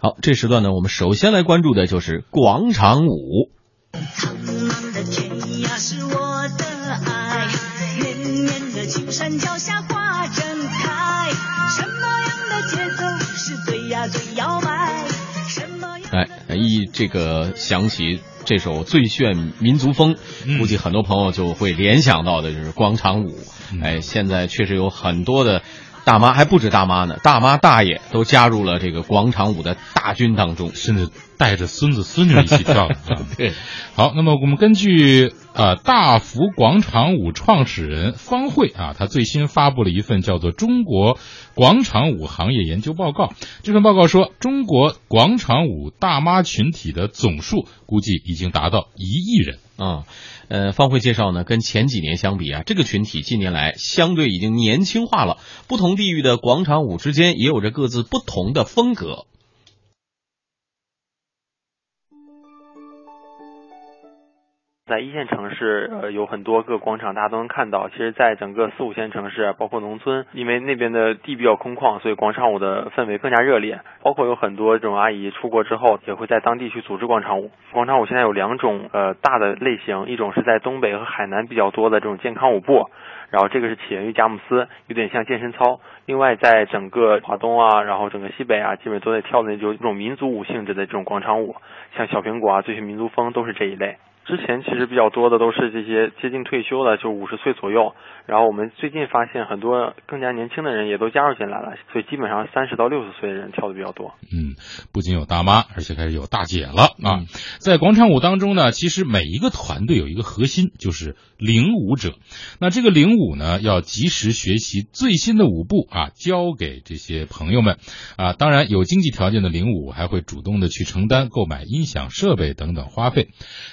好，这时段呢，我们首先来关注的就是广场舞。苍茫的天涯是我的爱，绵绵的青山脚下花正开。什么样的节奏是最呀最摇摆？什么样哎，一这个想起这首最炫民族风，嗯估计很多朋友就会联想到的就是广场舞。嗯哎，现在确实有很多的大妈，还不止大妈呢，大妈大爷都加入了这个广场舞的大军当中。甚至带着孙子孙女一起跳。啊 对，好，那么我们根据呃大福广场舞创始人方慧啊，他最新发布了一份叫做《中国广场舞行业研究报告》。这份报告说，中国广场舞大妈群体的总数估计已经达到一亿人。啊，呃，方慧介绍呢，跟前几年相比啊，这个群体近年来相对已经年轻化了。不同地域的广场舞之间也有着各自不同的风格。在一线城市，呃，有很多个广场，大家都能看到。其实，在整个四五线城市，包括农村，因为那边的地比较空旷，所以广场舞的氛围更加热烈。包括有很多这种阿姨出国之后，也会在当地去组织广场舞。广场舞现在有两种呃大的类型，一种是在东北和海南比较多的这种健康舞步，然后这个是起源于佳木斯，有点像健身操。另外，在整个华东啊，然后整个西北啊，基本都在跳的那种这种民族舞性质的这种广场舞，像小苹果啊、最炫民族风都是这一类。之前其实比较多的都是这些接近退休的，就五十岁左右。然后我们最近发现很多更加年轻的人也都加入进来了，所以基本上三十到六十岁的人跳的比较多。嗯，不仅有大妈，而且开始有大姐了啊！嗯在广场舞当中呢，其实每一个团队有一个核心，就是领舞者。那这个领舞呢，要及时学习最新的舞步啊，教给这些朋友们啊。当然，有经济条件的领舞还会主动的去承担购买音响设备等等花费。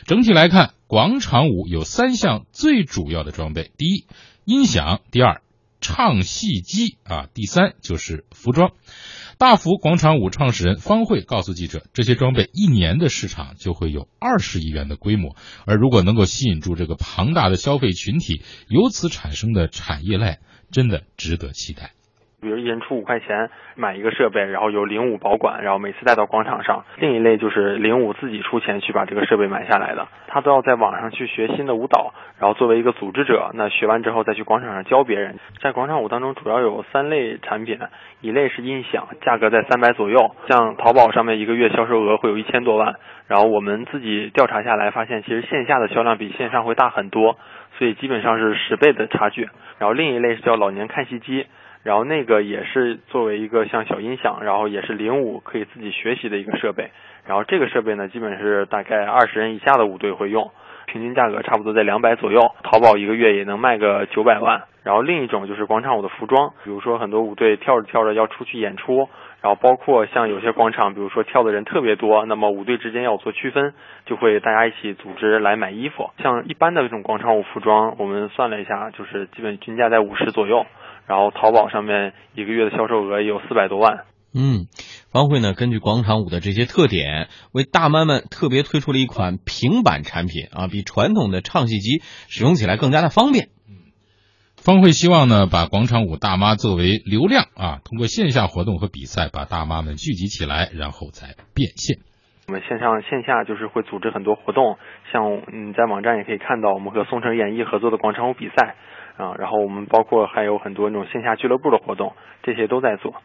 整体来来看，广场舞有三项最主要的装备：第一，音响；第二，唱戏机啊；第三就是服装。大福广场舞创始人方慧告诉记者，这些装备一年的市场就会有二十亿元的规模，而如果能够吸引住这个庞大的消费群体，由此产生的产业链真的值得期待。比如一人出五块钱买一个设备，然后由领舞保管，然后每次带到广场上。另一类就是领舞自己出钱去把这个设备买下来的，他都要在网上去学新的舞蹈，然后作为一个组织者，那学完之后再去广场上教别人。在广场舞当中主要有三类产品，一类是音响，价格在三百左右，像淘宝上面一个月销售额会有一千多万，然后我们自己调查下来发现，其实线下的销量比线上会大很多，所以基本上是十倍的差距。然后另一类是叫老年看戏机。然后那个也是作为一个像小音响，然后也是领舞可以自己学习的一个设备。然后这个设备呢，基本是大概二十人以下的舞队会用，平均价格差不多在两百左右，淘宝一个月也能卖个九百万。然后另一种就是广场舞的服装，比如说很多舞队跳着跳着要出去演出，然后包括像有些广场，比如说跳的人特别多，那么舞队之间要做区分，就会大家一起组织来买衣服。像一般的这种广场舞服装，我们算了一下，就是基本均价在五十左右。然后淘宝上面一个月的销售额也有四百多万。嗯，方慧呢，根据广场舞的这些特点，为大妈们特别推出了一款平板产品啊，比传统的唱戏机使用起来更加的方便。方慧希望呢，把广场舞大妈作为流量啊，通过线下活动和比赛，把大妈们聚集起来，然后再变现。我们线上线下就是会组织很多活动，像嗯，在网站也可以看到我们和宋城演艺合作的广场舞比赛啊，然后我们包括还有很多那种线下俱乐部的活动，这些都在做。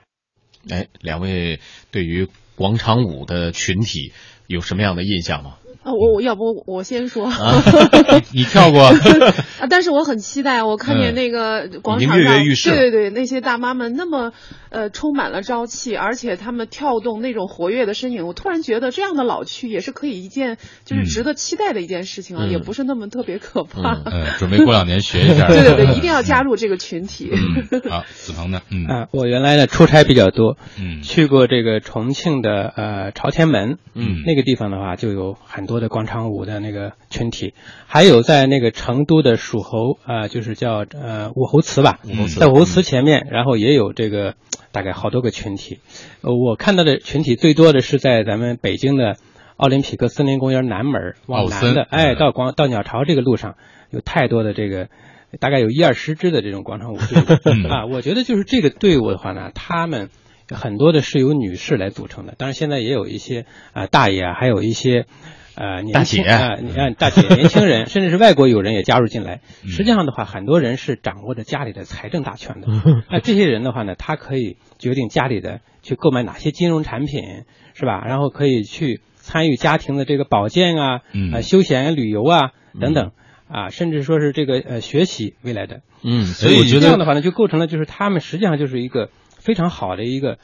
哎，两位对于广场舞的群体有什么样的印象吗？啊，我我要不我先说，啊 你跳过？啊，但是我很期待，我看见那个广场上，对对对，那些大妈们那么呃充满了朝气，而且她们跳动那种活跃的身影，我突然觉得这样的老去也是可以一件就是值得期待的一件事情啊，嗯也不是那么特别可怕。嗯嗯，准备过两年学一下。对对对，一定要加入这个群体。嗯，好，子鹏呢？嗯啊，我原来呢出差比较多，嗯去过这个重庆的呃朝天门，嗯那个地方的话就有很多的广场舞的那个群体，还有在那个成都的蜀侯啊、呃就是叫呃武侯祠吧，在武侯祠前面，然后也有这个大概好多个群体，呃，我看到的群体最多的是在咱们北京的奥林匹克森林公园南门往南的，哎，嗯到广到鸟巢这个路上有太多的这个。大概有一二十支的这种广场舞队伍 嗯啊，我觉得就是这个队伍的话呢，他们很多的是由女士来组成的。当然，现在也有一些啊、大爷啊，还有一些。呃，年轻大姐啊，你看大姐、年轻人，甚至是外国友人也加入进来。嗯实际上的话，很多人是掌握着家里的财政大权的。那这些人的话呢，他可以决定家里的去购买哪些金融产品，是吧？然后可以去参与家庭的这个保健啊，休闲旅游啊等等啊，甚至说是这个呃学习未来的。嗯，所所以这样的话呢，就构成了就是他们实际上就是一个非常好的一个，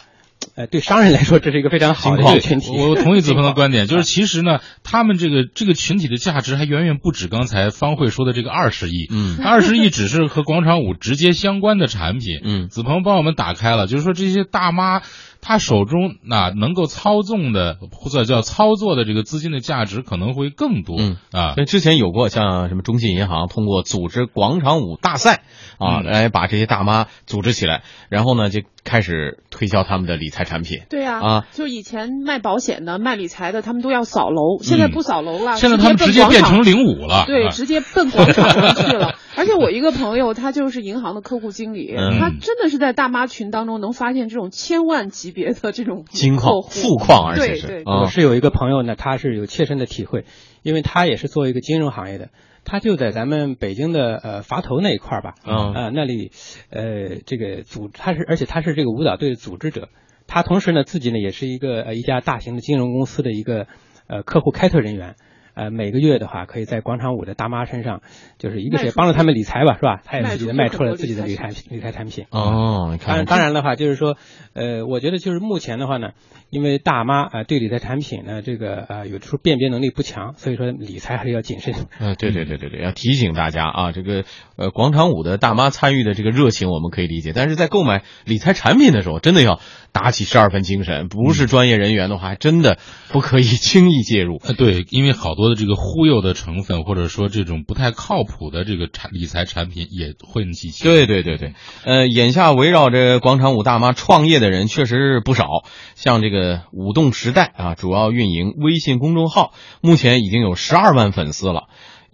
呃，对商人来说这是一个非常好的一个群体。我我同意子鹏的观点，就是其实呢，他们这个这个群体的价值还远远不止刚才方慧说的这个二十亿，嗯二十亿只是和广场舞直接相关的产品。嗯子鹏帮我们打开了，就是说这些大妈她手中那、能够操纵的或者叫操作的这个资金的价值可能会更多、嗯。啊。所。以之前有过像什么中信银行通过组织广场舞大赛啊，嗯。来把这些大妈组织起来，然后呢就开始推销他们的理财产品。对呀、啊。就以前卖保险的、卖理财的，他们都要扫楼，现在不扫楼了，现在他们直接变成零五了，对，啊。直接奔广场上去了。而且我一个朋友，他就是银行的客户经理，嗯。他真的是在大妈群当中能发现这种千万级别的这种金矿、富矿，而且是对对啊我是有一个朋友呢，他是有切身的体会，因为他也是做一个金融行业的，他就在咱们北京的呃垡头那一块儿吧，嗯啊、那里呃这个组他是而且他是这个舞蹈队的组织者，他同时呢自己呢也是一个呃一家大型的金融公司的一个呃客户开拓人员。呃，每个月的话，可以在广场舞的大妈身上，就是一个是帮助他们理财吧，是吧？他也自己的卖卖出了自己的理财理财理财产品。哦，你当然，看，当然的话，就是说，呃，我觉得就是目前的话呢，因为大妈啊、呃对理财产品呢，这个呃有的时候辨别能力不强，所以说理财还是要谨慎。呃，对对对对对，要提醒大家啊，这个呃广场舞的大妈参与的这个热情我们可以理解，但是在购买理财产品的时候，真的要打起十二分精神，不是专业人员的话，还真的不可以轻易介入。呃，对，因为好多的这个忽悠的成分，或者说这种不太靠谱的这个产理财产品也混迹其中。对对对对，呃，眼下围绕着广场舞大妈创业的人确实是不少，像这个舞动时代啊，主要运营微信公众号，目前已经有十二万粉丝了。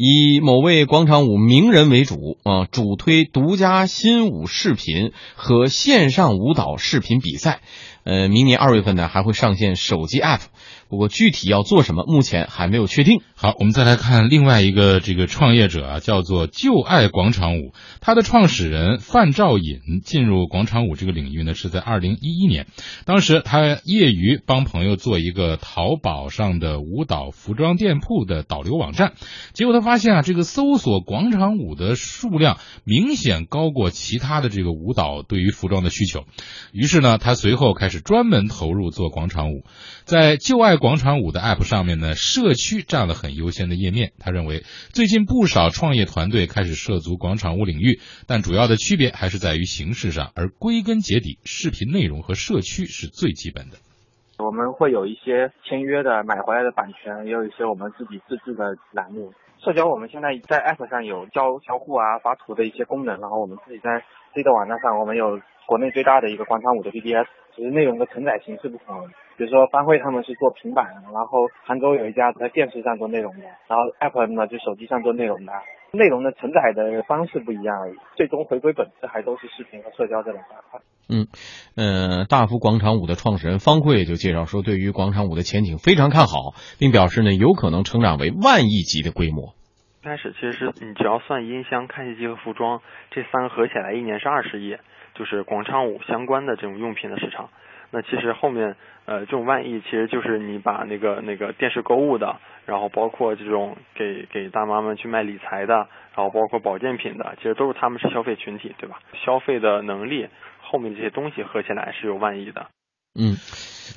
以某位广场舞名人为主啊，主推独家新舞视频和线上舞蹈视频比赛。呃，明年二月份呢还会上线手机 app，不过具体要做什么，目前还没有确定。好，我们再来看另外一个这个创业者啊，叫做旧爱广场舞。他的创始人范兆尹进入广场舞这个领域呢，是在二零一一年。当时他业余帮朋友做一个淘宝上的舞蹈服装店铺的导流网站，结果他发现啊，这个搜索广场舞的数量明显高过其他的这个舞蹈对于服装的需求。于是呢，他随后开始专门投入做广场舞。在旧爱广场舞的 App 上面呢，社区占了很优先的页面。他认为，最近不少创业团队开始涉足广场舞领域，但主要的区别还是在于形式上，而归根结底，视频内容和社区是最基本的。我们会有一些签约的买回来的版权，也有一些我们自己自制的栏目。社交我们现在在 App 上有交交互啊、发图的一些功能，然后我们自己在自己的网站上，我们有国内最大的一个广场舞的 BBS，只是内容的承载形式不同。比如说班会他们是做平板，然后杭州有一家在电视上做内容的，然后 App 呢就手机上做内容的，内容的承载的方式不一样而已，最终回归本质还都是视频和社交这两大块。嗯，呃，大福广场舞的创始人方慧就介绍说，对于广场舞的前景非常看好，并表示呢，有可能成长为万亿级的规模。开始其实是你只要算音箱、看戏机和服装这三个合起来，一年是二十亿，就是广场舞相关的这种用品的市场。那其实后面呃这种万亿，其实就是你把那个那个电视购物的，然后包括这种给给大妈们去卖理财的，然后包括保健品的，其实都是他们是消费群体，对吧？消费的能力后面这些东西合起来是有万亿的。嗯，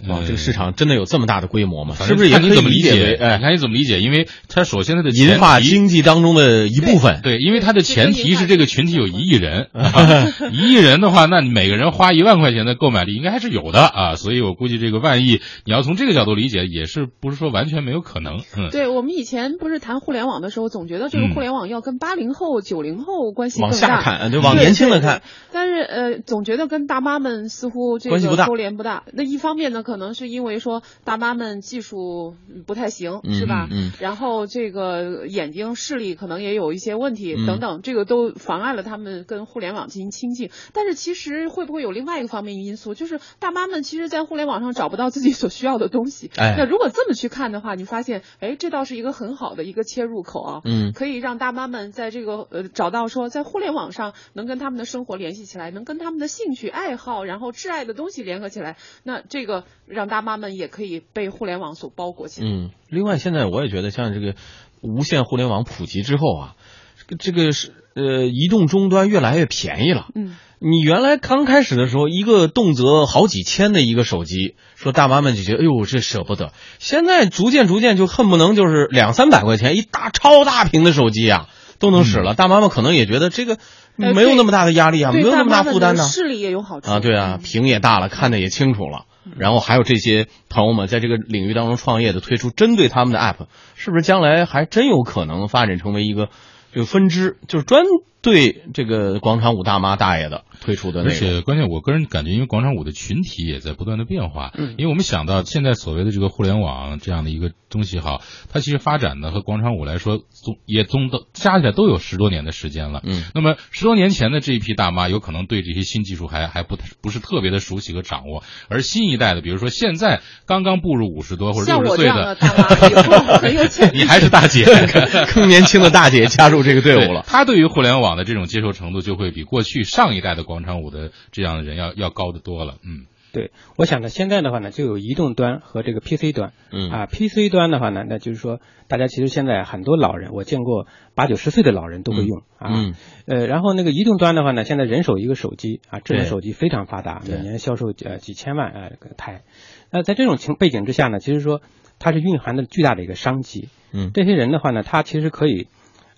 哇，呃这个市场真的有这么大的规模吗？是不是也可以看你怎么理理解为？哎，看你怎么理解？因为它首先它的银前提发经济当中的一部分。对，因为它的前提是这个群体有一亿人，啊一亿人的话，那你每个人花一万块钱的购买力应该还是有的啊，所以我估计这个万亿，你要从这个角度理解，也是不是说完全没有可能。嗯，对我们以前不是谈互联网的时候，总觉得这个嗯互联网要跟八零后、九零后关系往更大，下看，对，往年轻的看，但是呃，总觉得跟大妈们似乎这个关系不大勾连不大。那一方面呢，可能是因为说大妈们技术不太行，嗯是吧？嗯嗯然后这个眼睛视力可能也有一些问题，嗯等等，这个都妨碍了他们跟互联网进行亲近。但是其实会不会有另外一个方面因素，就是大妈们其实，在互联网上找不到自己所需要的东西。哎那如果这么去看的话，你发现，哎，这倒是一个很好的一个切入口啊。嗯可以让大妈们在这个呃找到说，在互联网上能跟他们的生活联系起来，能跟他们的兴趣爱好，然后挚爱的东西联合起来，那这个让大妈们也可以被互联网所包裹起来。嗯，另外现在我也觉得，像这个无线互联网普及之后啊，这个这个是呃移动终端越来越便宜了。嗯，你原来刚开始的时候，一个动辄好几千的一个手机，说大妈们就觉得，哎呦，这舍不得。现在逐渐逐渐就恨不能就是两三百块钱一大超大屏的手机啊，都能使了。大妈们可能也觉得这个呃没有那么大的压力啊，没有那么大负担呢。的视力也有好处啊，对啊，屏也大了，看的也清楚了。然后还有这些朋友们在这个领域当中创业的，推出针对他们的 app，是不是将来还真有可能发展成为一个这个分支，就是专对这个广场舞大妈大爷的推出的而？且关键，我个人感觉，因为广场舞的群体也在不断的变化，嗯因为我们想到现在所谓的这个互联网这样的一个东西哈，它其实发展的和广场舞来说，总也总的加起来都有十多年的时间了。嗯那么十多年前的这一批大妈，有可能对这些新技术还还不不是特别的熟悉和掌握，而新一代的，比如说现在刚刚步入五十多或者像六十岁的大妈，以后很有潜力。你还是大姐，更年轻的大姐加入这个队伍了。她对于互联网的这种接受程度，就会比过去上一代的广场舞的这样的人要要高得多了。嗯，对，我想呢，现在的话呢，就有移动端和这个 PC 端。嗯啊，PC 端的话呢，那就是说，大家其实现在很多老人，我见过八九十岁的老人都会用、啊。嗯呃，然后那个移动端的话呢，现在人手一个手机啊，智能手机非常发达，每年销售呃几千万呃个台。那在这种情背景之下呢，其实说它是蕴含着巨大的一个商机。嗯这些人的话呢，他其实可以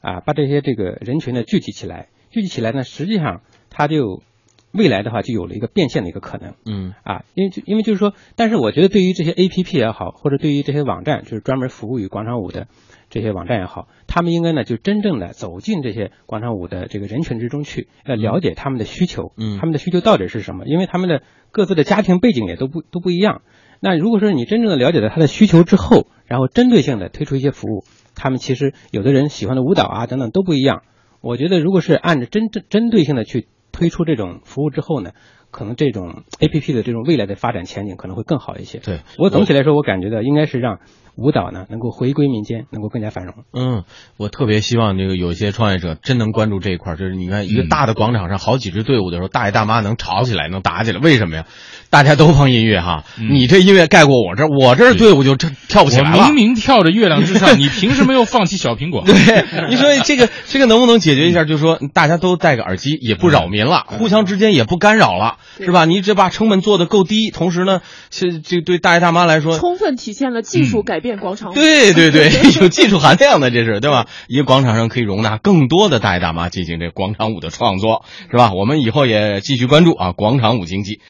啊把这些这个人群呢聚集起来，聚集起来呢，实际上它就未来的话就有了一个变现的一个可能。嗯啊，因为就因为就是说，但是我觉得对于这些 A P P 也好，或者对于这些网站，就是专门服务于广场舞的这些网站也好，他们应该呢就真正的走进这些广场舞的这个人群之中去，要了解他们的需求，嗯他们的需求到底是什么？因为他们的各自的家庭背景也都不都不一样。那如果说你真正的了解了他的需求之后，然后针对性的推出一些服务，他们其实有的人喜欢的舞蹈啊等等都不一样。我觉得如果是按着真正针对性的去推出这种服务之后呢，可能这种 A P P 的这种未来的发展前景可能会更好一些。对我总体来说，我感觉到应该是让舞蹈呢能够回归民间，能够更加繁荣。嗯，我特别希望这个有一些创业者真能关注这一块，就是你看一个嗯大的广场上好几支队伍的时候，大爷大妈能吵起来，能打起来，为什么呀？大家都放音乐哈，嗯你这音乐盖过我这儿，我这儿队伍就这跳不起来了明。明跳着月亮之上，你凭什么又放弃小苹果？对，你说这个这个能不能解决一下？就是说大家都戴个耳机，也不扰民了，互相之间也不干扰了，是吧？你只把成本做得够低，同时呢，这这对大爷大妈来说，充分体现了技术改变广场舞。对对对，有技术含量的，这是对吧？一个广场上可以容纳更多的大爷大妈进行这广场舞的创作，是吧？我们以后也继续关注啊，广场舞经济。